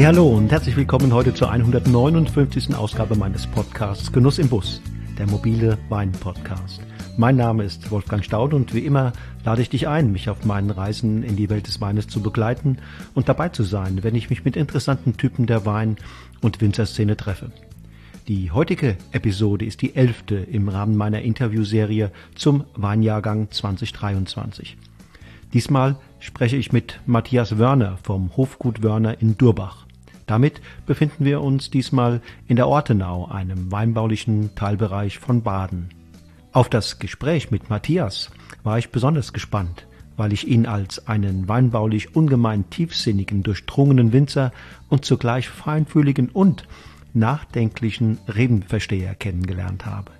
Hey, hallo und herzlich willkommen heute zur 159. Ausgabe meines Podcasts Genuss im Bus, der mobile Wein-Podcast. Mein Name ist Wolfgang Staud und wie immer lade ich dich ein, mich auf meinen Reisen in die Welt des Weines zu begleiten und dabei zu sein, wenn ich mich mit interessanten Typen der Wein- und Winzerszene treffe. Die heutige Episode ist die elfte im Rahmen meiner Interviewserie zum Weinjahrgang 2023. Diesmal spreche ich mit Matthias Wörner vom Hofgut Wörner in Durbach. Damit befinden wir uns diesmal in der Ortenau, einem weinbaulichen Teilbereich von Baden. Auf das Gespräch mit Matthias war ich besonders gespannt, weil ich ihn als einen weinbaulich ungemein tiefsinnigen, durchdrungenen Winzer und zugleich feinfühligen und nachdenklichen Rebenversteher kennengelernt habe.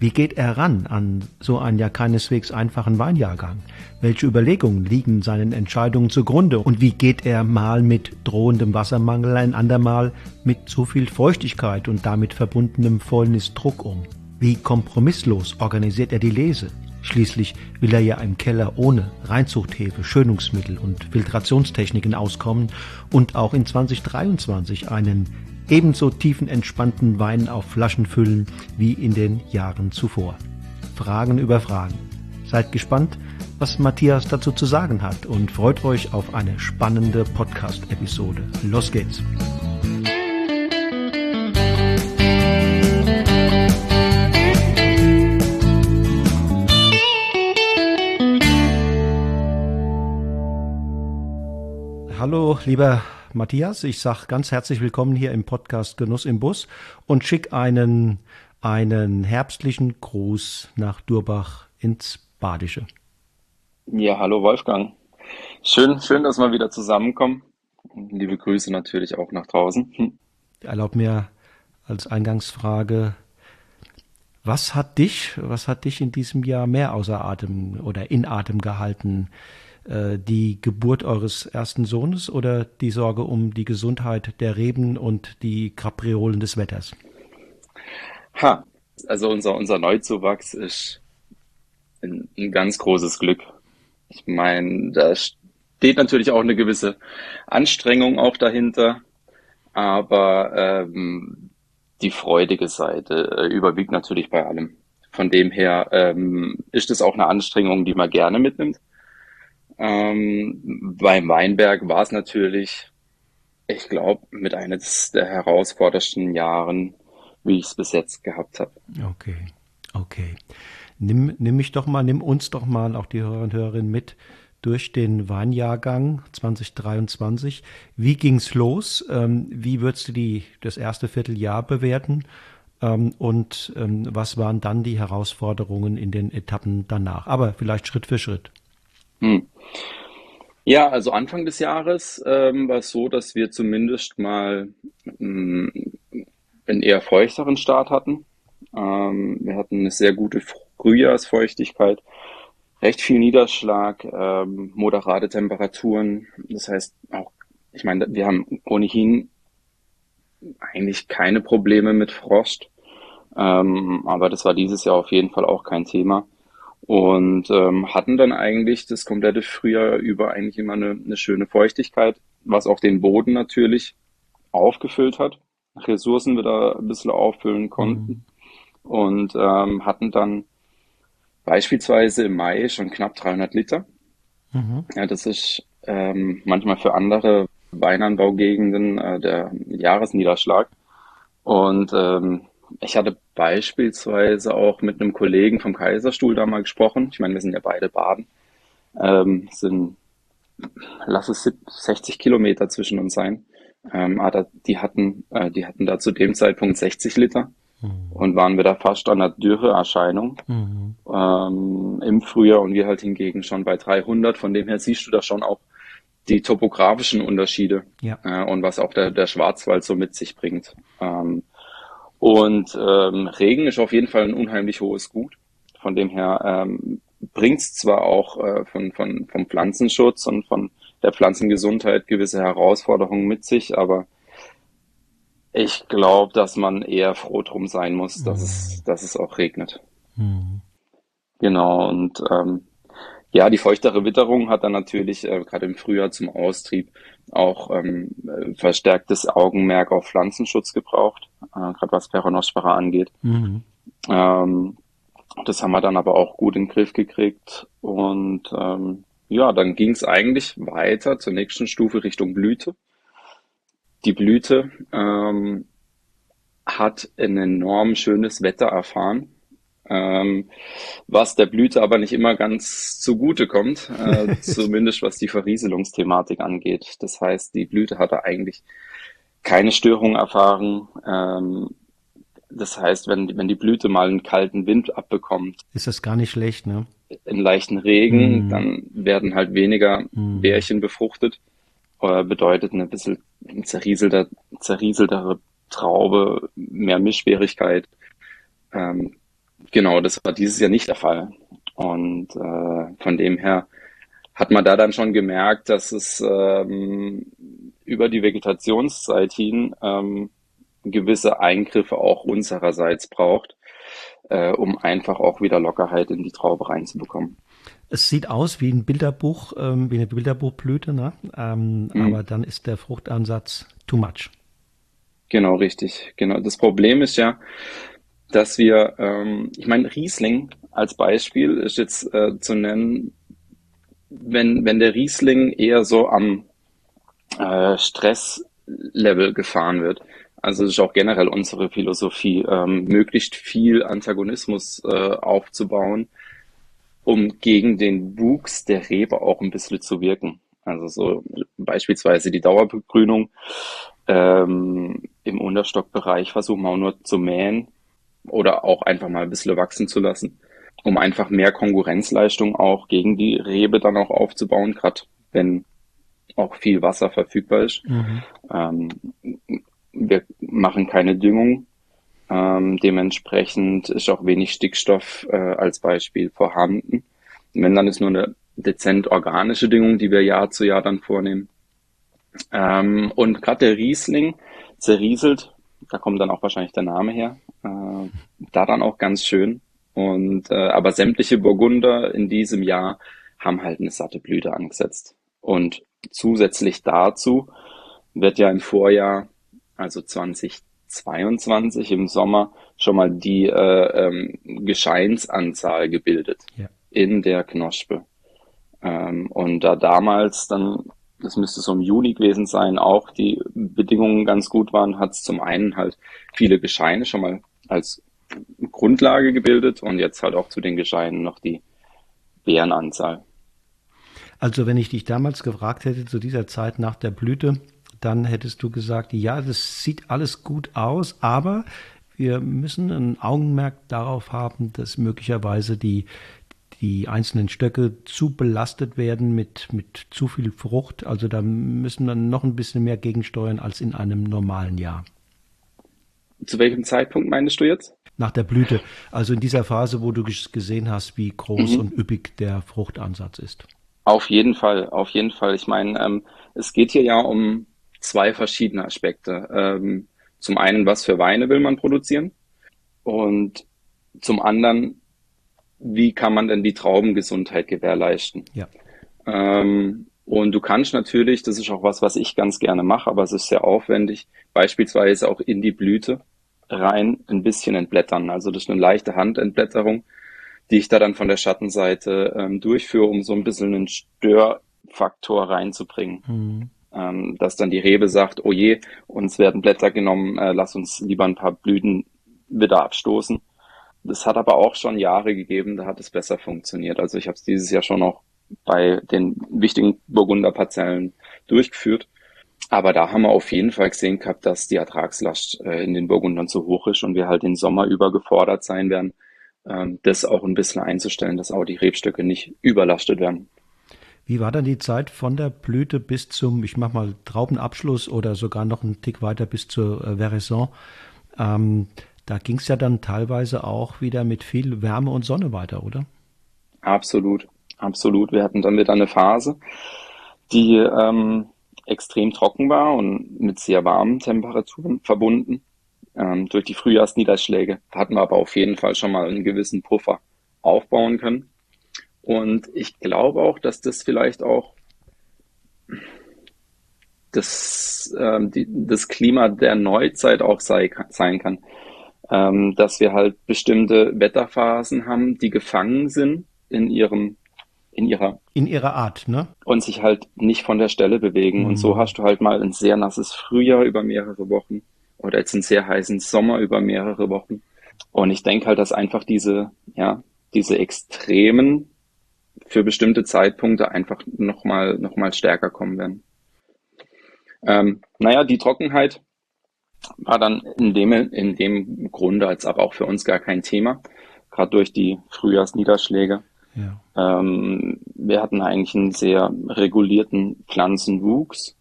Wie geht er ran an so einen ja keineswegs einfachen Weinjahrgang? Welche Überlegungen liegen seinen Entscheidungen zugrunde? Und wie geht er mal mit drohendem Wassermangel, ein andermal mit zu viel Feuchtigkeit und damit verbundenem Fäulnisdruck um? Wie kompromisslos organisiert er die Lese? Schließlich will er ja im Keller ohne Reinzuchthefe, Schönungsmittel und Filtrationstechniken auskommen und auch in 2023 einen ebenso tiefenentspannten Wein auf Flaschen füllen wie in den Jahren zuvor. Fragen über Fragen. Seid gespannt, was Matthias dazu zu sagen hat und freut euch auf eine spannende Podcast-Episode. Los geht's! Hallo, lieber Matthias. Ich sage ganz herzlich willkommen hier im Podcast Genuss im Bus und schicke einen, einen herbstlichen Gruß nach Durbach ins Badische. Ja, hallo Wolfgang. Schön, schön, dass wir wieder zusammenkommen. Liebe Grüße natürlich auch nach draußen. Erlaub mir als Eingangsfrage, was hat dich, was hat dich in diesem Jahr mehr außer Atem oder in Atem gehalten? Äh, die Geburt eures ersten Sohnes oder die Sorge um die Gesundheit der Reben und die Kapriolen des Wetters? Ha, also unser, unser Neuzuwachs ist ein, ein ganz großes Glück. Ich meine, da steht natürlich auch eine gewisse Anstrengung auch dahinter, aber ähm, die freudige Seite äh, überwiegt natürlich bei allem. Von dem her ähm, ist es auch eine Anstrengung, die man gerne mitnimmt. Ähm, beim Weinberg war es natürlich, ich glaube, mit eines der herausforderndsten Jahren, wie ich es bis jetzt gehabt habe. Okay, okay. Nimm, nimm mich doch mal, nimm uns doch mal, auch die Hörer und Hörerinnen mit durch den Weinjahrgang 2023. Wie ging's los? Ähm, wie würdest du die, das erste Vierteljahr bewerten? Ähm, und ähm, was waren dann die Herausforderungen in den Etappen danach? Aber vielleicht Schritt für Schritt. Hm. Ja, also Anfang des Jahres ähm, war es so, dass wir zumindest mal ähm, einen eher feuchteren Start hatten. Ähm, wir hatten eine sehr gute Frühjahrsfeuchtigkeit, recht viel Niederschlag, ähm, moderate Temperaturen. Das heißt auch, ich meine, wir haben ohnehin eigentlich keine Probleme mit Frost, ähm, aber das war dieses Jahr auf jeden Fall auch kein Thema und ähm, hatten dann eigentlich das komplette Frühjahr über eigentlich immer eine, eine schöne Feuchtigkeit, was auch den Boden natürlich aufgefüllt hat, Ressourcen wieder ein bisschen auffüllen konnten mhm. und ähm, hatten dann beispielsweise im Mai schon knapp 300 Liter. Mhm. Ja, das ist ähm, manchmal für andere Weinanbaugegenden äh, der Jahresniederschlag. Und ähm, ich hatte beispielsweise auch mit einem Kollegen vom Kaiserstuhl da mal gesprochen. Ich meine, wir sind ja beide Baden. Ähm, sind, lass es 60 Kilometer zwischen uns sein. Ähm, aber die hatten, äh, die hatten da zu dem Zeitpunkt 60 Liter mhm. und waren wir da fast an der Dürreerscheinung mhm. ähm, im Frühjahr und wir halt hingegen schon bei 300. Von dem her siehst du da schon auch die topografischen Unterschiede ja. äh, und was auch der, der Schwarzwald so mit sich bringt. Ähm, und ähm, Regen ist auf jeden Fall ein unheimlich hohes Gut. Von dem her ähm, bringt es zwar auch äh, von, von, vom Pflanzenschutz und von der Pflanzengesundheit gewisse Herausforderungen mit sich, aber ich glaube, dass man eher froh drum sein muss, dass, mhm. es, dass es auch regnet. Mhm. Genau, und ähm, Ja, die feuchtere Witterung hat dann natürlich äh, gerade im Frühjahr zum Austrieb auch ähm, äh, verstärktes Augenmerk auf Pflanzenschutz gebraucht, äh, gerade was Peronospora angeht. Mhm. Ähm, das haben wir dann aber auch gut in den Griff gekriegt und ähm, ja, dann ging es eigentlich weiter zur nächsten Stufe Richtung Blüte. Die Blüte ähm, hat ein enorm schönes Wetter erfahren ähm, was der Blüte aber nicht immer ganz zugute kommt, äh, zumindest was die Verrieselungsthematik angeht. Das heißt, die Blüte hatte eigentlich keine Störung erfahren. Ähm, das heißt, wenn, wenn die Blüte mal einen kalten Wind abbekommt, ist das gar nicht schlecht, ne? In leichten Regen, mm. dann werden halt weniger mm. Bärchen befruchtet. Äh, bedeutet eine bisschen zerrieselter, zerrieseltere Traube, mehr Mischschwierigkeit. Ähm, Genau, das war dieses Jahr nicht der Fall. Und äh, von dem her hat man da dann schon gemerkt, dass es ähm, über die Vegetationszeit hin ähm, gewisse Eingriffe auch unsererseits braucht, äh, um einfach auch wieder Lockerheit in die Traube reinzubekommen. Es sieht aus wie ein Bilderbuch, ähm, wie eine Bilderbuchblüte, ne? Ähm, mhm. aber dann ist der Fruchtansatz too much. Genau, richtig. Genau. Das Problem ist ja, dass wir, ähm, ich meine, Riesling als Beispiel ist jetzt äh, zu nennen, wenn, wenn der Riesling eher so am äh, Stresslevel gefahren wird. Also das ist auch generell unsere Philosophie, ähm, möglichst viel Antagonismus äh, aufzubauen, um gegen den Wuchs der Rebe auch ein bisschen zu wirken. Also so beispielsweise die Dauerbegrünung ähm, im Unterstockbereich versuchen wir auch nur zu mähen, oder auch einfach mal ein bisschen wachsen zu lassen, um einfach mehr Konkurrenzleistung auch gegen die Rebe dann auch aufzubauen, gerade wenn auch viel Wasser verfügbar ist. Mhm. Ähm, wir machen keine Düngung. Ähm, dementsprechend ist auch wenig Stickstoff äh, als Beispiel vorhanden. Wenn dann ist nur eine dezent organische Düngung, die wir Jahr zu Jahr dann vornehmen. Ähm, und gerade der Riesling zerrieselt da kommt dann auch wahrscheinlich der Name her. Äh, da dann auch ganz schön. Und äh, aber sämtliche Burgunder in diesem Jahr haben halt eine satte Blüte angesetzt. Und zusätzlich dazu wird ja im Vorjahr, also 2022 im Sommer, schon mal die äh, ähm, Gescheinsanzahl gebildet ja. in der Knospe. Ähm, und da damals dann das müsste so im Juni gewesen sein, auch die Bedingungen ganz gut waren, hat es zum einen halt viele Gescheine schon mal als Grundlage gebildet und jetzt halt auch zu den Gescheinen noch die Bärenanzahl. Also wenn ich dich damals gefragt hätte, zu dieser Zeit nach der Blüte, dann hättest du gesagt, ja, das sieht alles gut aus, aber wir müssen ein Augenmerk darauf haben, dass möglicherweise die, die einzelnen Stöcke zu belastet werden mit, mit zu viel Frucht. Also da müssen wir noch ein bisschen mehr gegensteuern als in einem normalen Jahr. Zu welchem Zeitpunkt meinst du jetzt? Nach der Blüte. Also in dieser Phase, wo du gesehen hast, wie groß mhm. und üppig der Fruchtansatz ist. Auf jeden Fall, auf jeden Fall. Ich meine, ähm, es geht hier ja um zwei verschiedene Aspekte. Ähm, zum einen, was für Weine will man produzieren? Und zum anderen, wie kann man denn die Traubengesundheit gewährleisten? Ja. Ähm, und du kannst natürlich, das ist auch was, was ich ganz gerne mache, aber es ist sehr aufwendig, beispielsweise auch in die Blüte rein ein bisschen entblättern. Also das ist eine leichte Handentblätterung, die ich da dann von der Schattenseite ähm, durchführe, um so ein bisschen einen Störfaktor reinzubringen. Mhm. Ähm, dass dann die Rebe sagt, oh je, uns werden Blätter genommen, äh, lass uns lieber ein paar Blüten wieder abstoßen. Das hat aber auch schon Jahre gegeben, da hat es besser funktioniert. Also ich habe es dieses Jahr schon noch bei den wichtigen Burgunderparzellen durchgeführt. Aber da haben wir auf jeden Fall gesehen gehabt, dass die Ertragslast äh, in den Burgundern zu hoch ist und wir halt den Sommer über gefordert sein werden, ähm, das auch ein bisschen einzustellen, dass auch die Rebstöcke nicht überlastet werden. Wie war dann die Zeit von der Blüte bis zum, ich mach mal Traubenabschluss oder sogar noch einen Tick weiter bis zur äh, Veraison? Ähm, da ging es ja dann teilweise auch wieder mit viel Wärme und Sonne weiter, oder? Absolut, absolut. Wir hatten dann wieder eine Phase, die ähm, extrem trocken war und mit sehr warmen Temperaturen verbunden. Ähm, durch die Frühjahrsniederschläge hatten wir aber auf jeden Fall schon mal einen gewissen Puffer aufbauen können. Und ich glaube auch, dass das vielleicht auch das, ähm, die, das Klima der Neuzeit auch sei, sein kann. Ähm, dass wir halt bestimmte Wetterphasen haben, die gefangen sind in ihrem in ihrer in ihrer Art, ne? Und sich halt nicht von der Stelle bewegen. Mhm. Und so mhm. hast du halt mal ein sehr nasses Frühjahr über mehrere Wochen oder jetzt einen sehr heißen Sommer über mehrere Wochen. Und ich denke halt, dass einfach diese, ja, diese Extremen für bestimmte Zeitpunkte einfach nochmal noch mal stärker kommen werden. Ähm, naja, die Trockenheit war dann in dem, in dem Grunde als aber auch für uns gar kein Thema, gerade durch die Frühjahrsniederschläge. Ja. Ähm, wir hatten eigentlich einen sehr regulierten Pflanzenwuchs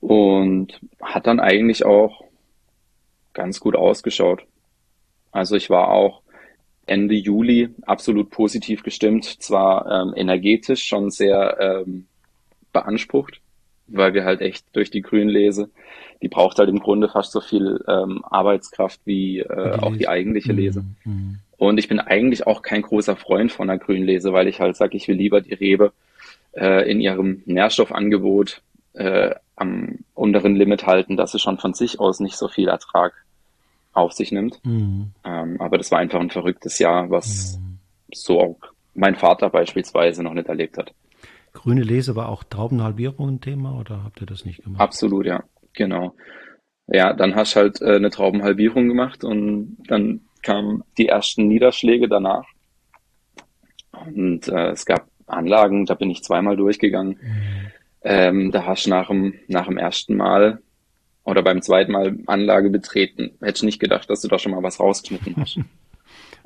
und hat dann eigentlich auch ganz gut ausgeschaut. Also ich war auch Ende Juli absolut positiv gestimmt, zwar ähm, energetisch schon sehr ähm, beansprucht, weil wir halt echt durch die Grünlese, die braucht halt im Grunde fast so viel ähm, Arbeitskraft wie äh, die auch die eigentliche Lese. Mhm. mhm. Und ich bin eigentlich auch kein großer Freund von der Grünlese, weil ich halt sage, ich will lieber die Rebe äh, in ihrem Nährstoffangebot äh, am unteren Limit halten, dass sie schon von sich aus nicht so viel Ertrag auf sich nimmt. Mhm. Ähm, aber das war einfach ein verrücktes Jahr, was mhm. so auch mein Vater beispielsweise noch nicht erlebt hat. Grüne Lese war auch Traubenhalbierung ein Thema oder habt ihr das nicht gemacht? Absolut, ja, genau. Ja, dann hast du halt äh, eine Traubenhalbierung gemacht und dann kamen die ersten Niederschläge danach. Und äh, es gab Anlagen, da bin ich zweimal durchgegangen. Mhm. Ähm, da hast du nach dem, nach dem ersten Mal oder beim zweiten Mal Anlage betreten, hätte ich nicht gedacht, dass du da schon mal was rausgeschnitten hast.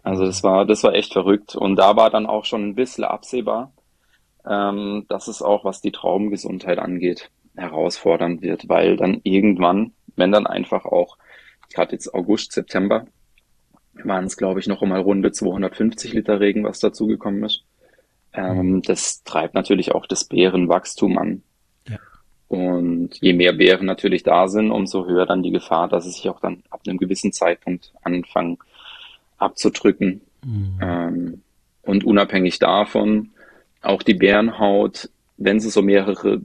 Also das war, das war echt verrückt. Und da war dann auch schon ein bisschen absehbar, ähm, dass es auch, was die Traubengesundheit angeht, herausfordernd wird, weil dann irgendwann, wenn dann einfach auch, gerade jetzt August, September, waren es, glaube ich, noch einmal runde 250 Liter Regen, was dazugekommen ist. Ähm, mhm. das treibt natürlich auch das Beerenwachstum an. Und je mehr Bären natürlich da sind, umso höher dann die Gefahr, dass sie sich auch dann ab einem gewissen Zeitpunkt anfangen abzudrücken. Mhm. Ähm, und unabhängig davon, auch die Bärenhaut, wenn sie so mehrere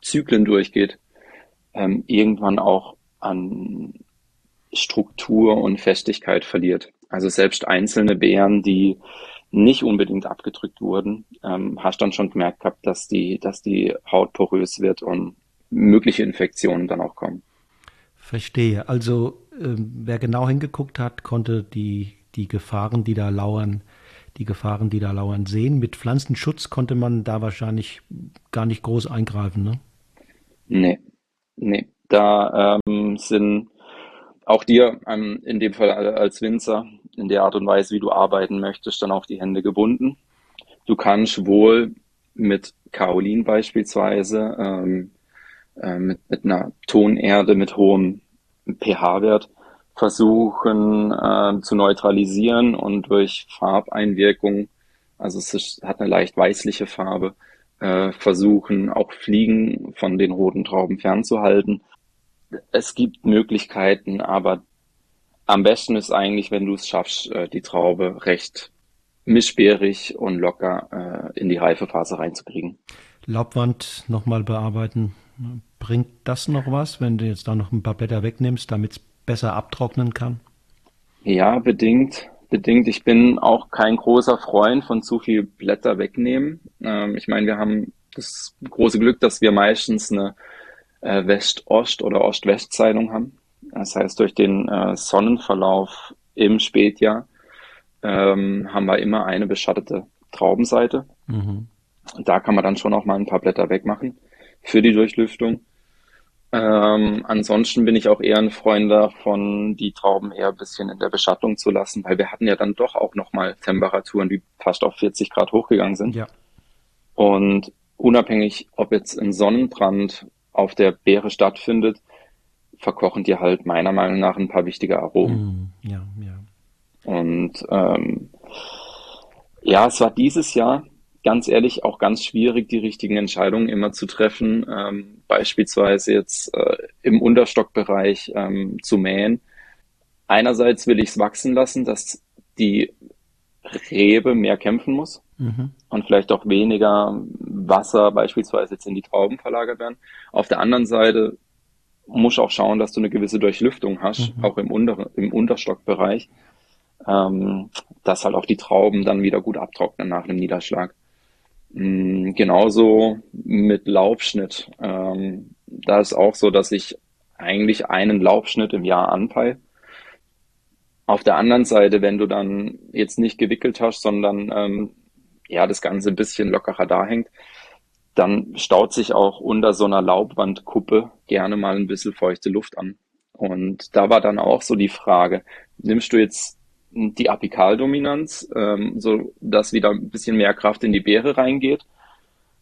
Zyklen durchgeht, ähm, irgendwann auch an Struktur und Festigkeit verliert. Also selbst einzelne Bären, die nicht unbedingt abgedrückt wurden, ähm, hast dann schon gemerkt gehabt, dass die, dass die Haut porös wird und mögliche Infektionen dann auch kommen. Verstehe. Also ähm, wer genau hingeguckt hat, konnte die, die Gefahren, die da lauern, die Gefahren, die da lauern, sehen. Mit Pflanzenschutz konnte man da wahrscheinlich gar nicht groß eingreifen, ne? Nee, nee. Da ähm, sind auch dir ähm, in dem Fall als Winzer in der Art und Weise, wie du arbeiten möchtest, dann auch die Hände gebunden. Du kannst wohl mit Kaolin beispielsweise, ähm, äh, mit, mit einer Tonerde mit hohem pH-Wert versuchen äh, zu neutralisieren und durch Farbeinwirkung, also es ist, hat eine leicht weißliche Farbe, äh, versuchen auch Fliegen von den roten Trauben fernzuhalten. Es gibt Möglichkeiten, aber am besten ist eigentlich, wenn du es schaffst, äh, die Traube recht mischbeerig und locker äh, in die Reifephase reinzukriegen. Laubwand nochmal bearbeiten. Bringt das noch was, wenn du jetzt da noch ein paar Blätter wegnimmst, damit es besser abtrocknen kann? Ja, bedingt. Bedingt. Ich bin auch kein großer Freund von zu viel Blätter wegnehmen. Ähm, ich meine, wir haben das große Glück, dass wir meistens eine äh, West-Ost- oder Ost-West-Zeitung haben. Das heißt, durch den äh, Sonnenverlauf im Spätjahr ähm, haben wir immer eine beschattete Traubenseite. Mhm. Und da kann man dann schon auch mal ein paar Blätter wegmachen für die Durchlüftung. Ähm, ansonsten bin ich auch eher ein Freund davon, die Trauben eher ein bisschen in der Beschattung zu lassen, weil wir hatten ja dann doch auch nochmal Temperaturen, die fast auf 40 Grad hochgegangen sind. Ja. Und unabhängig, ob jetzt ein Sonnenbrand auf der Beere stattfindet, verkochen die halt meiner Meinung nach ein paar wichtige Aromen. Mm, ja, ja. Und ähm, ja, es war dieses Jahr ganz ehrlich auch ganz schwierig, die richtigen Entscheidungen immer zu treffen. Ähm, beispielsweise jetzt äh, im Unterstockbereich ähm, zu mähen. Einerseits will ich es wachsen lassen, dass die Rebe mehr kämpfen muss mhm. und vielleicht auch weniger Wasser beispielsweise jetzt in die Trauben verlagert werden. Auf der anderen Seite musst du auch schauen, dass du eine gewisse Durchlüftung hast, mhm. auch im, Unter im Unterstockbereich, ähm, dass halt auch die Trauben dann wieder gut abtrocknen nach einem Niederschlag. Mhm, genauso mit Laubschnitt. Ähm, da ist auch so, dass ich eigentlich einen Laubschnitt im Jahr anpeile auf der anderen Seite, wenn du dann jetzt nicht gewickelt hast, sondern ähm, ja das Ganze ein bisschen lockerer da hängt, dann staut sich auch unter so einer Laubwandkuppe gerne mal ein bisschen feuchte Luft an. Und da war dann auch so die Frage, nimmst du jetzt die Apikaldominanz, ähm, so dass wieder ein bisschen mehr Kraft in die Beere reingeht,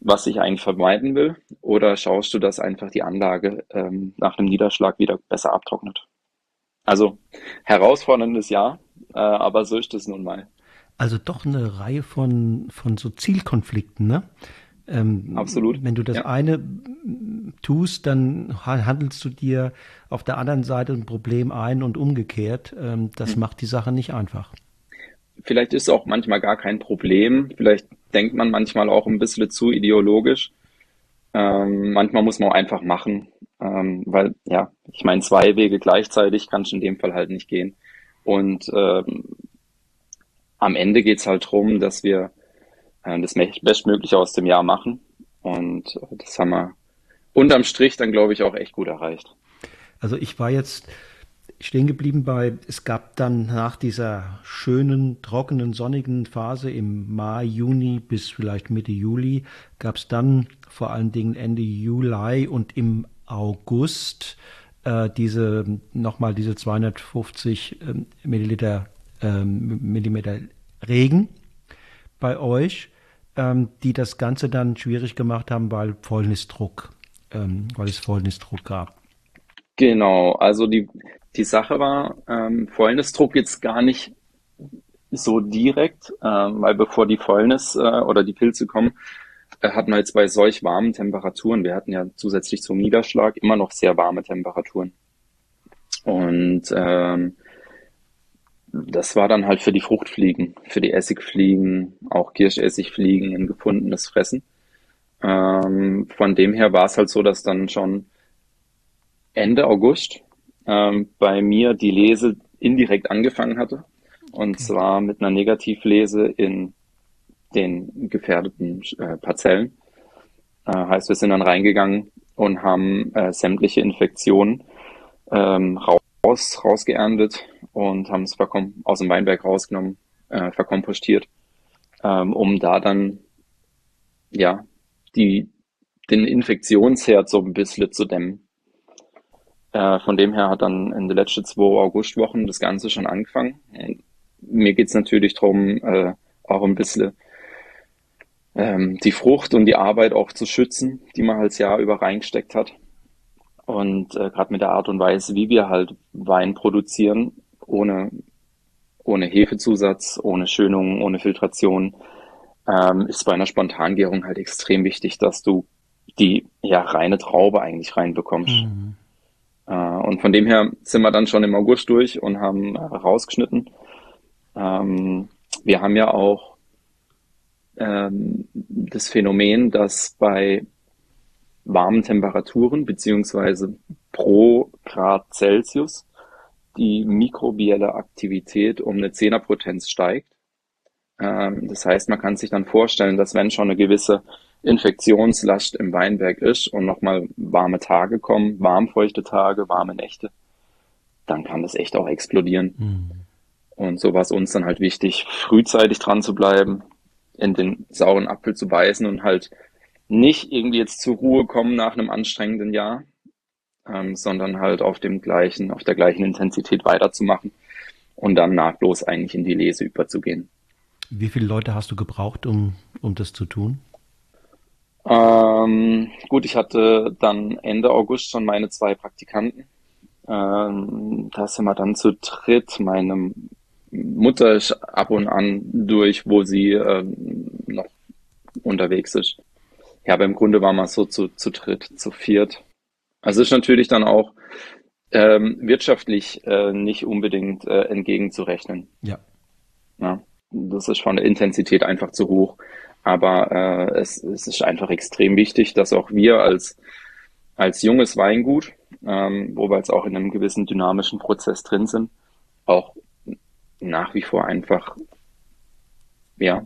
was ich eigentlich vermeiden will, oder schaust du, dass einfach die Anlage ähm, nach dem Niederschlag wieder besser abtrocknet? Also herausforderndes Jahr, äh, aber so ist es nun mal. Also doch eine Reihe von, von so Zielkonflikten, ne? Ähm, Absolut. Wenn du das ja. eine tust, dann handelst du dir auf der anderen Seite ein Problem ein und umgekehrt. Ähm, das hm. macht die Sache nicht einfach. Vielleicht ist es auch manchmal gar kein Problem. Vielleicht denkt man manchmal auch ein bisschen zu ideologisch. Ähm, manchmal muss man auch einfach machen. Ähm, weil, ja, ich meine, zwei Wege gleichzeitig kannst du in dem Fall halt nicht gehen. Und ähm, am Ende geht's halt drum, dass wir das Bestmögliche aus dem Jahr machen. Und äh, das haben wir unterm Strich dann, glaube ich, auch echt gut erreicht. Also ich war jetzt stehen geblieben bei, es gab dann nach dieser schönen, trockenen, sonnigen Phase im Mai, Juni bis vielleicht Mitte Juli, gab es dann vor allen Dingen Ende Juli und im August äh, diese nochmal diese 250 ähm, Milliliter ähm, Millimeter Regen bei euch, ähm, die das Ganze dann schwierig gemacht haben, weil Fäulnisdruck, ähm, weil es Fäulnisdruck gab. Genau, also die, die Sache war, ähm, Fäulnisdruck jetzt gar nicht so direkt, ähm, weil bevor die Fäulnis äh, oder die Pilze kommen, hatten wir jetzt bei solch warmen Temperaturen, wir hatten ja zusätzlich zum Niederschlag immer noch sehr warme Temperaturen. Und ähm, das war dann halt für die Fruchtfliegen, für die Essigfliegen, auch Kirschessigfliegen ein gefundenes Fressen. Ähm, von dem her war es halt so, dass dann schon Ende August ähm, bei mir die Lese indirekt angefangen hatte. Und okay. zwar mit einer Negativlese in den gefährdeten äh, Parzellen. Äh, heißt, wir sind dann reingegangen und haben äh, sämtliche Infektionen ähm, raus, rausgeerntet und haben es aus dem Weinberg rausgenommen, äh, verkompostiert, ähm, um da dann ja die, den Infektionsherd so ein bisschen zu dämmen. Äh, von dem her hat dann in den letzten zwei Augustwochen das Ganze schon angefangen. Mir geht's natürlich darum, äh, auch ein bisschen ähm, die Frucht und die Arbeit auch zu schützen, die man das Jahr über reingesteckt hat. Und äh, gerade mit der Art und Weise, wie wir halt Wein produzieren, ohne, ohne Hefezusatz, ohne Schönung, ohne Filtration, ähm, ist bei einer Spontangärung halt extrem wichtig, dass du die ja reine Traube eigentlich reinbekommst. Mhm. Äh, und von dem her sind wir dann schon im August durch und haben äh, rausgeschnitten. Ähm, wir haben ja auch ähm, das Phänomen, dass bei warmen Temperaturen beziehungsweise pro Grad Celsius die mikrobielle Aktivität um eine Zehnerpotenz steigt. Ähm, das heißt, man kann sich dann vorstellen, dass wenn schon eine gewisse Infektionslast im Weinberg ist und nochmal warme Tage kommen, warmfeuchte Tage, warme Nächte, dann kann das echt auch explodieren. Mhm. Und so war es uns dann halt wichtig, frühzeitig dran zu bleiben, in den sauren Apfel zu beißen und halt nicht irgendwie jetzt zur Ruhe kommen nach einem anstrengenden Jahr, ähm, sondern halt auf dem gleichen, auf der gleichen Intensität weiterzumachen und dann nahtlos eigentlich in die Lese überzugehen. Wie viele Leute hast du gebraucht, um, um das zu tun? Ähm, gut, ich hatte dann Ende August schon meine zwei Praktikanten. Ähm, da sind wir dann zu dritt, meinem Mutter ist ab und an durch, wo sie ähm, noch unterwegs ist. Ja, aber im Grunde war man so zu, zu dritt, zu viert. Also ist natürlich dann auch ähm, wirtschaftlich äh, nicht unbedingt äh, entgegenzurechnen. Ja. ja. das ist von der Intensität einfach zu hoch. Aber äh, es, es ist einfach extrem wichtig, dass auch wir als, als junges Weingut, ähm, wo wir jetzt auch in einem gewissen dynamischen Prozess drin sind, auch nach wie vor einfach ja,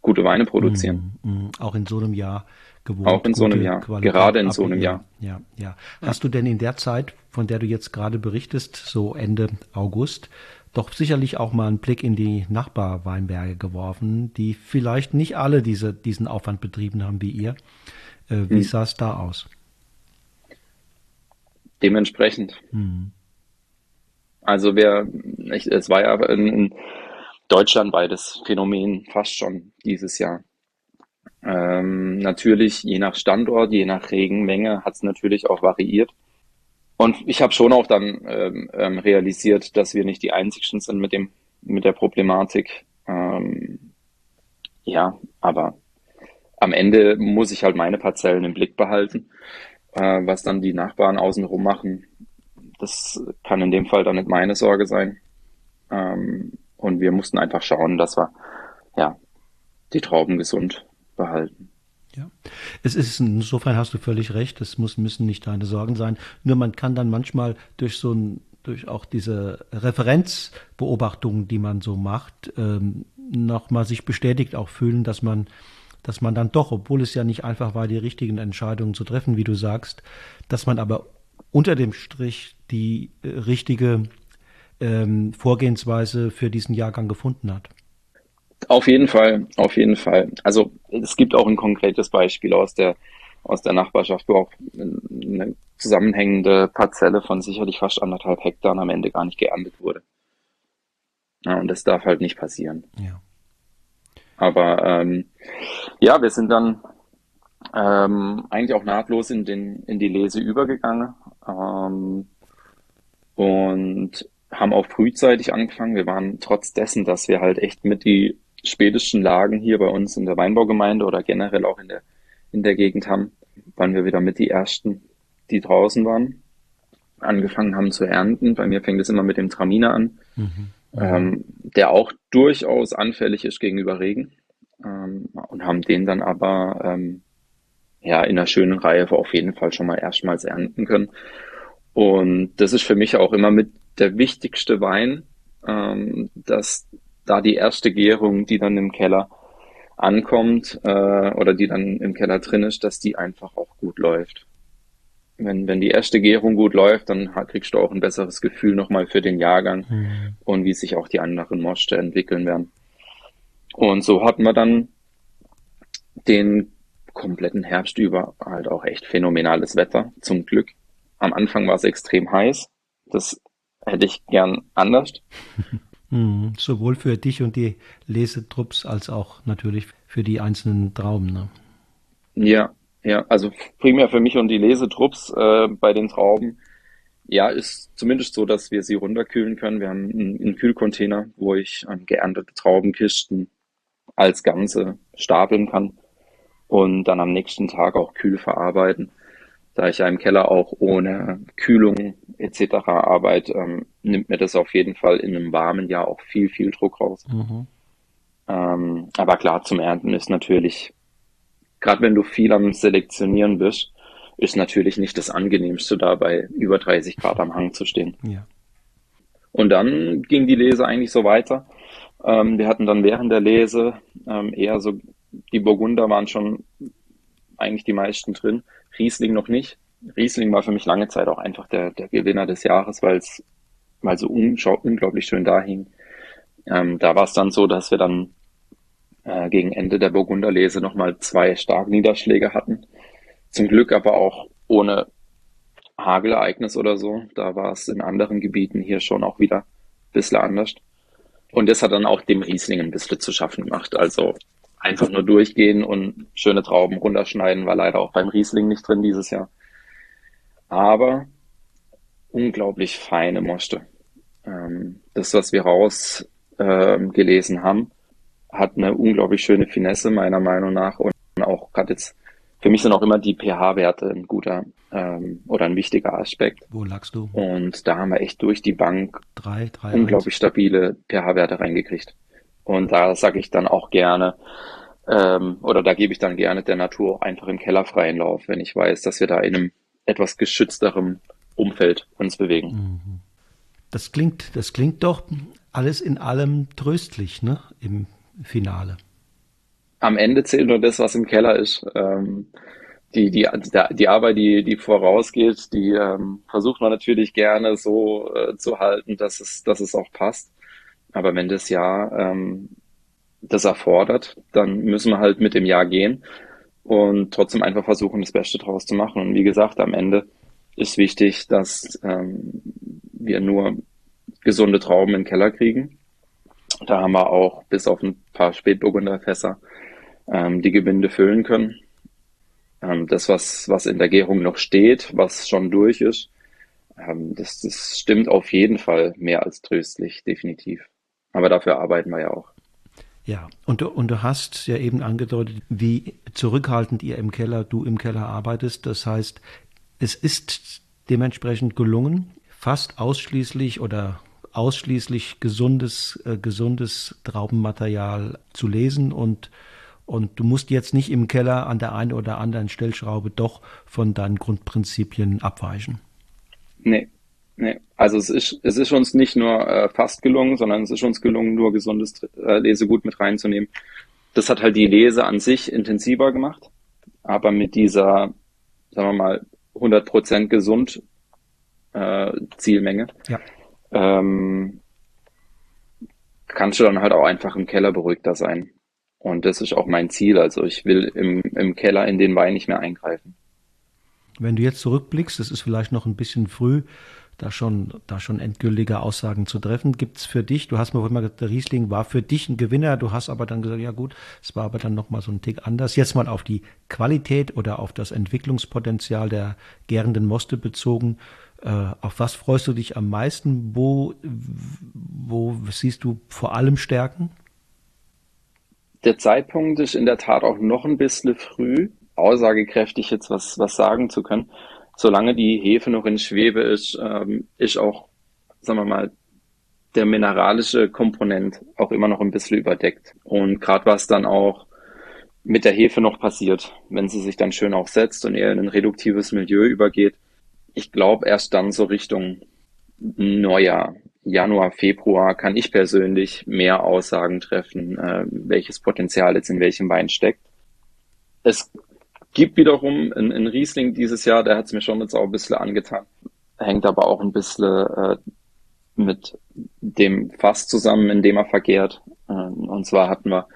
gute Weine produzieren. Mm, mm, auch in so einem Jahr gewohnt. Auch in so einem Jahr, Qualität gerade in so einem Jahr. Ja, ja. Hast du denn in der Zeit, von der du jetzt gerade berichtest, so Ende August, doch sicherlich auch mal einen Blick in die Nachbarweinberge geworfen, die vielleicht nicht alle diese, diesen Aufwand betrieben haben wie ihr. Äh, wie hm. sah es da aus? Dementsprechend. Hm. Also wer, ich, es war ja ein, ein deutschlandweites Phänomen fast schon dieses Jahr. Ähm, natürlich, je nach Standort, je nach Regenmenge hat es natürlich auch variiert. Und ich habe schon auch dann ähm, ähm, realisiert, dass wir nicht die Einzigen sind mit dem mit der Problematik. Ähm, ja, aber am Ende muss ich halt meine Parzellen im Blick behalten. Äh, was dann die Nachbarn außenrum machen, das kann in dem Fall dann nicht meine Sorge sein. Ähm, und wir mussten einfach schauen, dass wir ja die Trauben gesund behalten. Ja, es ist insofern hast du völlig recht. Es muss müssen nicht deine Sorgen sein. Nur man kann dann manchmal durch so ein durch auch diese Referenzbeobachtungen, die man so macht, ähm, nochmal sich bestätigt auch fühlen, dass man, dass man dann doch, obwohl es ja nicht einfach war, die richtigen Entscheidungen zu treffen, wie du sagst, dass man aber unter dem Strich die äh, richtige ähm, Vorgehensweise für diesen Jahrgang gefunden hat. Auf jeden Fall, auf jeden Fall. Also es gibt auch ein konkretes Beispiel aus der aus der Nachbarschaft, wo auch eine zusammenhängende Parzelle von sicherlich fast anderthalb Hektar am Ende gar nicht geerntet wurde. Ja, und das darf halt nicht passieren. Ja. Aber ähm, ja, wir sind dann ähm, eigentlich auch nahtlos in, den, in die Lese übergegangen ähm, und haben auch frühzeitig angefangen. Wir waren trotz dessen, dass wir halt echt mit die spätesten Lagen hier bei uns in der Weinbaugemeinde oder generell auch in der, in der Gegend haben, waren wir wieder mit die ersten, die draußen waren, angefangen haben zu ernten. Bei mir fängt es immer mit dem Traminer an, mhm. ähm, der auch durchaus anfällig ist gegenüber Regen. Ähm, und haben den dann aber ähm, ja in einer schönen Reihe auf jeden Fall schon mal erstmals ernten können. Und das ist für mich auch immer mit der wichtigste Wein, ähm, dass da die erste Gärung, die dann im Keller ankommt äh, oder die dann im Keller drin ist, dass die einfach auch gut läuft. Wenn, wenn die erste Gärung gut läuft, dann kriegst du auch ein besseres Gefühl nochmal für den Jahrgang mhm. und wie sich auch die anderen Moste entwickeln werden. Und so hatten wir dann den kompletten Herbst über halt auch echt phänomenales Wetter, zum Glück. Am Anfang war es extrem heiß. Das hätte ich gern anders. Mhm, sowohl für dich und die Lesetrupps als auch natürlich für die einzelnen Trauben. Ne? Ja, ja, also primär für mich und die Lesetrupps äh, bei den Trauben. Ja, ist zumindest so, dass wir sie runterkühlen können. Wir haben einen, einen Kühlcontainer, wo ich ähm, geerntete Traubenkisten als Ganze stapeln kann und dann am nächsten Tag auch kühl verarbeiten da ich ja im Keller auch ohne Kühlung etc. arbeite, ähm, nimmt mir das auf jeden Fall in einem warmen Jahr auch viel, viel Druck raus. Mhm. Ähm, aber klar, zum Ernten ist natürlich, gerade wenn du viel am Selektionieren bist, ist natürlich nicht das Angenehmste, da bei über 30 Grad am Hang zu stehen. Ja. Und dann ging die Lese eigentlich so weiter. Ähm, wir hatten dann während der Lese ähm, eher so, die Burgunder waren schon eigentlich die meisten drin. Riesling noch nicht. Riesling war für mich lange Zeit auch einfach der, der Gewinner des Jahres, weil es weil so unglaublich schön da hing. Ähm, da war es dann so, dass wir dann äh, gegen Ende der Burgunderlese nochmal zwei starke Niederschläge hatten. Zum Glück aber auch ohne Hagelereignis oder so. Da war es in anderen Gebieten hier schon auch wieder ein bisschen anders. Und das hat dann auch dem Riesling ein bisschen zu schaffen gemacht. Also einfach nur durchgehen und schöne Trauben runterschneiden, war leider auch beim Riesling nicht drin dieses Jahr. Aber unglaublich feine Moste. Ähm, das, was wir rausgelesen ähm, haben, hat eine unglaublich schöne Finesse meiner Meinung nach und auch gerade jetzt für mich sind auch immer die pH-Werte ein guter ähm, oder ein wichtiger Aspekt. Wo lagst du? Und da haben wir echt durch die Bank drei, drei, unglaublich eins. stabile pH-Werte reingekriegt. Und da sage ich dann auch gerne, ähm, oder da gebe ich dann gerne der Natur einfach im Keller freien Lauf, wenn ich weiß, dass wir da in einem etwas geschützterem Umfeld uns bewegen. Mhm. Das klingt, das klingt doch alles in allem tröstlich, ne, im Finale. Am Ende zählt nur das, was im Keller ist. Ähm, die, die, die Arbeit, die, die vorausgeht, die ähm, versucht man natürlich gerne so äh, zu halten, dass es, dass es auch passt. Aber wenn das Jahr ähm, das erfordert, dann müssen wir halt mit dem Jahr gehen und trotzdem einfach versuchen, das Beste draus zu machen. Und wie gesagt, am Ende ist wichtig, dass ähm, wir nur gesunde Trauben den Keller kriegen. Da haben wir auch bis auf ein paar Spätburgunderfässer ähm, die Gebinde füllen können. Ähm, das, was, was in der Gärung noch steht, was schon durch ist, ähm, das, das stimmt auf jeden Fall mehr als tröstlich, definitiv. Aber dafür arbeiten wir ja auch. Ja, und du, und du hast ja eben angedeutet, wie zurückhaltend ihr im Keller, du im Keller arbeitest. Das heißt, es ist dementsprechend gelungen, fast ausschließlich oder ausschließlich gesundes, äh, gesundes Traubenmaterial zu lesen und und du musst jetzt nicht im Keller an der einen oder anderen Stellschraube doch von deinen Grundprinzipien abweichen. Nee, nee. Also es ist, es ist uns nicht nur äh, fast gelungen, sondern es ist uns gelungen, nur gesundes äh, Lesegut mit reinzunehmen. Das hat halt die Lese an sich intensiver gemacht, aber mit dieser, sagen wir mal, 100% gesund äh, Zielmenge. Ja. Ähm, kannst du dann halt auch einfach im Keller beruhigter sein. Und das ist auch mein Ziel. Also ich will im, im Keller in den Wein nicht mehr eingreifen. Wenn du jetzt zurückblickst, das ist vielleicht noch ein bisschen früh, da schon, da schon endgültige Aussagen zu treffen. Gibt es für dich, du hast mir vorhin mal gesagt, der Riesling war für dich ein Gewinner, du hast aber dann gesagt, ja gut, es war aber dann nochmal so ein Tick anders. Jetzt mal auf die Qualität oder auf das Entwicklungspotenzial der gärenden Moste bezogen. Äh, auf was freust du dich am meisten? Wo, wo siehst du vor allem Stärken? Der Zeitpunkt ist in der Tat auch noch ein bisschen früh, aussagekräftig jetzt was, was sagen zu können. Solange die Hefe noch in Schwebe ist, ähm, ist auch, sagen wir mal, der mineralische Komponent auch immer noch ein bisschen überdeckt. Und gerade was dann auch mit der Hefe noch passiert, wenn sie sich dann schön auch setzt und eher in ein reduktives Milieu übergeht. Ich glaube, erst dann so Richtung Neujahr, Januar, Februar kann ich persönlich mehr Aussagen treffen, äh, welches Potenzial jetzt in welchem Wein steckt. Es gibt wiederum einen Riesling dieses Jahr, der hat es mir schon jetzt auch ein bisschen angetan. Hängt aber auch ein bisschen äh, mit dem Fass zusammen, in dem er vergehrt. Äh, und zwar hatten wir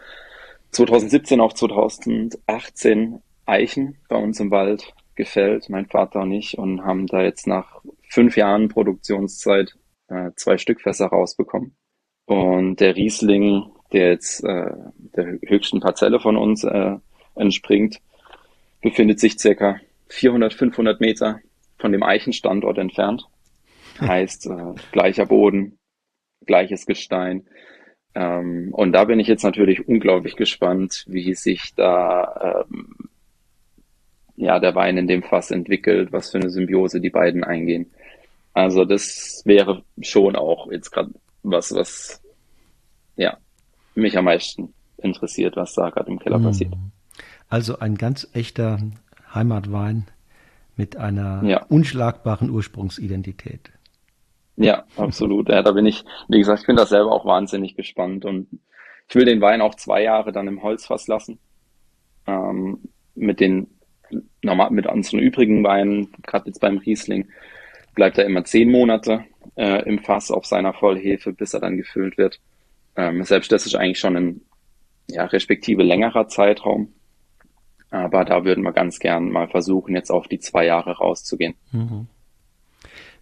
2017 auf 2018 Eichen bei uns im Wald gefällt, mein Vater und ich, und haben da jetzt nach fünf Jahren Produktionszeit äh, zwei Stückfässer rausbekommen. Und der Riesling, der jetzt äh, der höchsten Parzelle von uns äh, entspringt, befindet sich circa 400, 500 Meter von dem Eichenstandort entfernt. Heißt äh, gleicher Boden, gleiches Gestein. Ähm, und da bin ich jetzt natürlich unglaublich gespannt, wie sich da ähm, ja der Wein in dem Fass entwickelt, was für eine Symbiose die beiden eingehen. Also das wäre schon auch jetzt gerade was, was ja mich am meisten interessiert, was da gerade im Keller mhm. passiert. Also ein ganz echter Heimatwein mit einer ja. unschlagbaren Ursprungsidentität. Ja, absolut. Ja, da bin ich, wie gesagt, ich bin da selber auch wahnsinnig gespannt und ich will den Wein auch zwei Jahre dann im Holzfass lassen. Ähm, mit den normal, mit unseren übrigen Weinen, gerade jetzt beim Riesling, bleibt er immer zehn Monate äh, im Fass auf seiner Vollhefe, bis er dann gefüllt wird. Ähm, selbst das ist eigentlich schon ein ja, respektive längerer Zeitraum. Aber da würden wir ganz gern mal versuchen, jetzt auf die zwei Jahre rauszugehen. Mhm.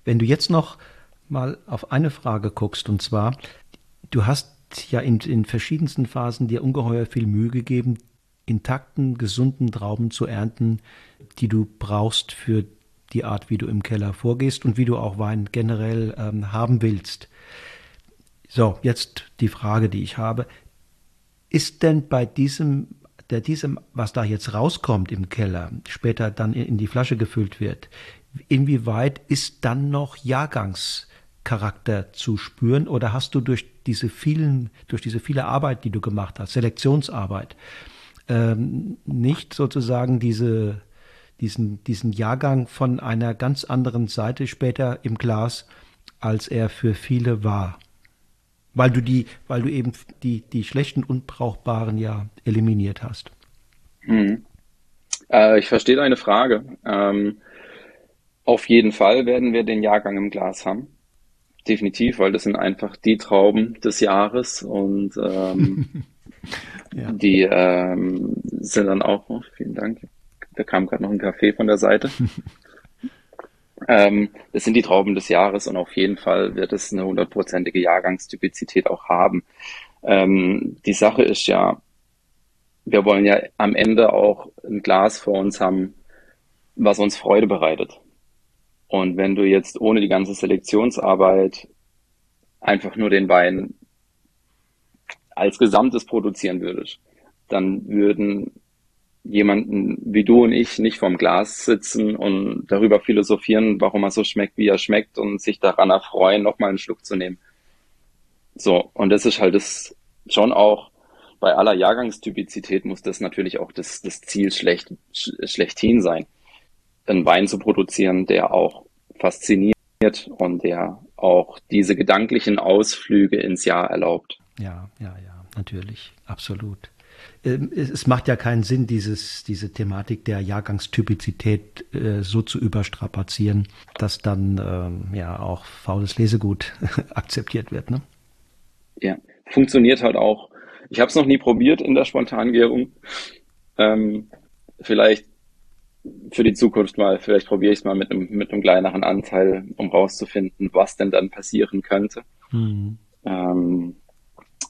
Wenn du jetzt noch mal auf eine Frage guckst, und zwar, du hast ja in, in verschiedensten Phasen dir ungeheuer viel Mühe gegeben, intakten, gesunden Trauben zu ernten, die du brauchst für die Art, wie du im Keller vorgehst und wie du auch Wein generell ähm, haben willst. So, jetzt die Frage, die ich habe. Ist denn bei diesem, der diesem, was da jetzt rauskommt im Keller, später dann in, die Flasche gefüllt wird, inwieweit ist dann noch Jahrgangscharakter zu spüren oder hast du durch diese vielen, durch diese viele Arbeit, die du gemacht hast, Selektionsarbeit, ähm, nicht sozusagen diese, diesen, diesen Jahrgang von einer ganz anderen Seite später im Glas, als er für viele war. Weil du die, weil du eben die, die schlechten, unbrauchbaren ja eliminiert hast. Hm. Äh, ich verstehe deine Frage. Ähm, auf jeden Fall werden wir den Jahrgang im Glas haben. Definitiv, weil das sind einfach die Trauben des Jahres und ähm, ja. die ähm, sind dann auch, oh, vielen Dank, da kam gerade noch ein Kaffee von der Seite. ähm, das sind die Trauben des Jahres und auf jeden Fall wird es eine hundertprozentige Jahrgangstypizität auch haben. Ähm, die Sache ist ja, wir wollen ja am Ende auch ein Glas vor uns haben, was uns Freude bereitet. Und wenn du jetzt ohne die ganze Selektionsarbeit einfach nur den Wein als Gesamtes produzieren würdest, dann würden jemanden wie du und ich nicht vorm Glas sitzen und darüber philosophieren, warum er so schmeckt, wie er schmeckt und sich daran erfreuen, nochmal einen Schluck zu nehmen. So, und das ist halt das schon auch bei aller Jahrgangstypizität muss das natürlich auch das, das Ziel schlecht, schlechthin sein, einen Wein zu produzieren, der auch fasziniert und der auch diese gedanklichen Ausflüge ins Jahr erlaubt. Ja, ja, ja, natürlich, absolut. Ähm, es macht ja keinen Sinn, dieses, diese Thematik der Jahrgangstypizität äh, so zu überstrapazieren, dass dann ähm, ja auch faules Lesegut akzeptiert wird. Ne? Ja, funktioniert halt auch ich habe es noch nie probiert in der Spontangärung. Ähm, vielleicht für die Zukunft mal, vielleicht probiere ich es mal mit einem, mit einem kleineren Anteil, um rauszufinden, was denn dann passieren könnte. Mhm. Ähm,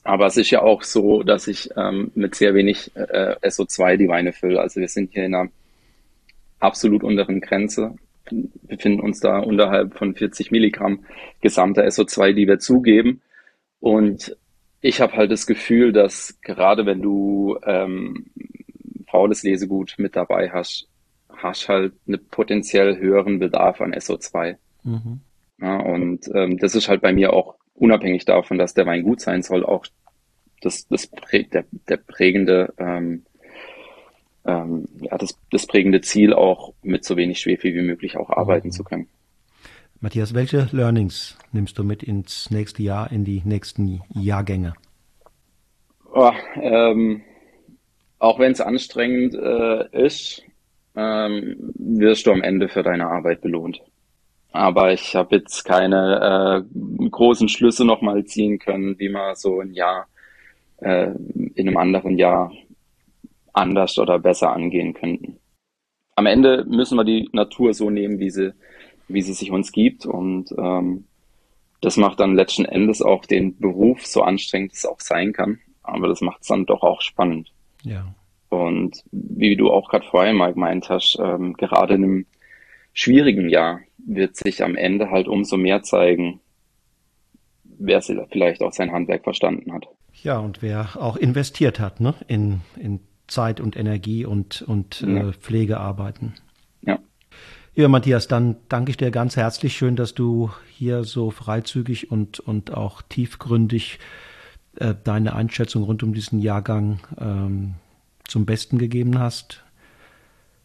aber es ist ja auch so, dass ich ähm, mit sehr wenig äh, SO2 die Weine fülle. Also wir sind hier in einer absolut unteren Grenze, befinden uns da unterhalb von 40 Milligramm gesamter SO2, die wir zugeben. Und ich habe halt das Gefühl, dass gerade wenn du ähm, faules Lesegut mit dabei hast, hast halt einen potenziell höheren Bedarf an SO2. Mhm. Ja, und ähm, das ist halt bei mir auch unabhängig davon, dass der Wein gut sein soll, auch das, das prä der, der prägende, ähm, ähm, ja, das, das prägende Ziel auch mit so wenig Schwefel wie möglich auch arbeiten mhm. zu können. Matthias, welche Learnings nimmst du mit ins nächste Jahr, in die nächsten Jahrgänge? Oh, ähm, auch wenn es anstrengend äh, ist, ähm, wirst du am Ende für deine Arbeit belohnt. Aber ich habe jetzt keine äh, großen Schlüsse nochmal ziehen können, wie man so ein Jahr äh, in einem anderen Jahr anders oder besser angehen könnten. Am Ende müssen wir die Natur so nehmen, wie sie wie sie sich uns gibt. Und ähm, das macht dann letzten Endes auch den Beruf so anstrengend es auch sein kann. Aber das macht es dann doch auch spannend. Ja. Und wie du auch gerade vorher mal gemeint hast, ähm, gerade in einem schwierigen Jahr wird sich am Ende halt umso mehr zeigen, wer vielleicht auch sein Handwerk verstanden hat. Ja, und wer auch investiert hat, ne? In, in Zeit und Energie und, und äh, ja. äh, Pflegearbeiten. Ja. Ja, Matthias, dann danke ich dir ganz herzlich. Schön, dass du hier so freizügig und, und auch tiefgründig äh, deine Einschätzung rund um diesen Jahrgang ähm, zum Besten gegeben hast.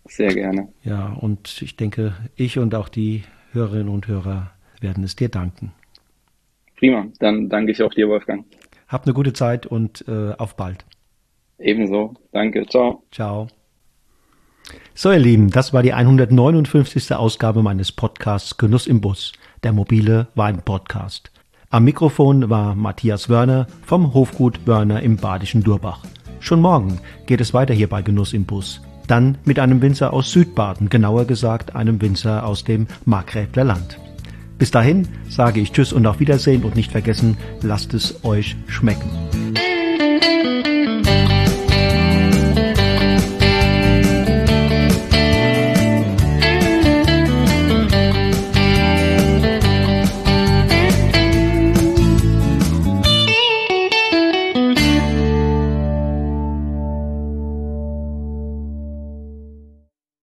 Sehr gerne. Ja, und ich denke, ich und auch die Hörerinnen und Hörer werden es dir danken. Prima, dann danke ich auch dir, Wolfgang. Hab eine gute Zeit und äh, auf bald. Ebenso. Danke. Ciao. Ciao. So, ihr Lieben, das war die 159. Ausgabe meines Podcasts Genuss im Bus, der mobile Wein-Podcast. Am Mikrofon war Matthias Wörner vom Hofgut Wörner im badischen Durbach. Schon morgen geht es weiter hier bei Genuss im Bus. Dann mit einem Winzer aus Südbaden, genauer gesagt einem Winzer aus dem Markgräfler Land. Bis dahin sage ich Tschüss und auf Wiedersehen und nicht vergessen, lasst es euch schmecken.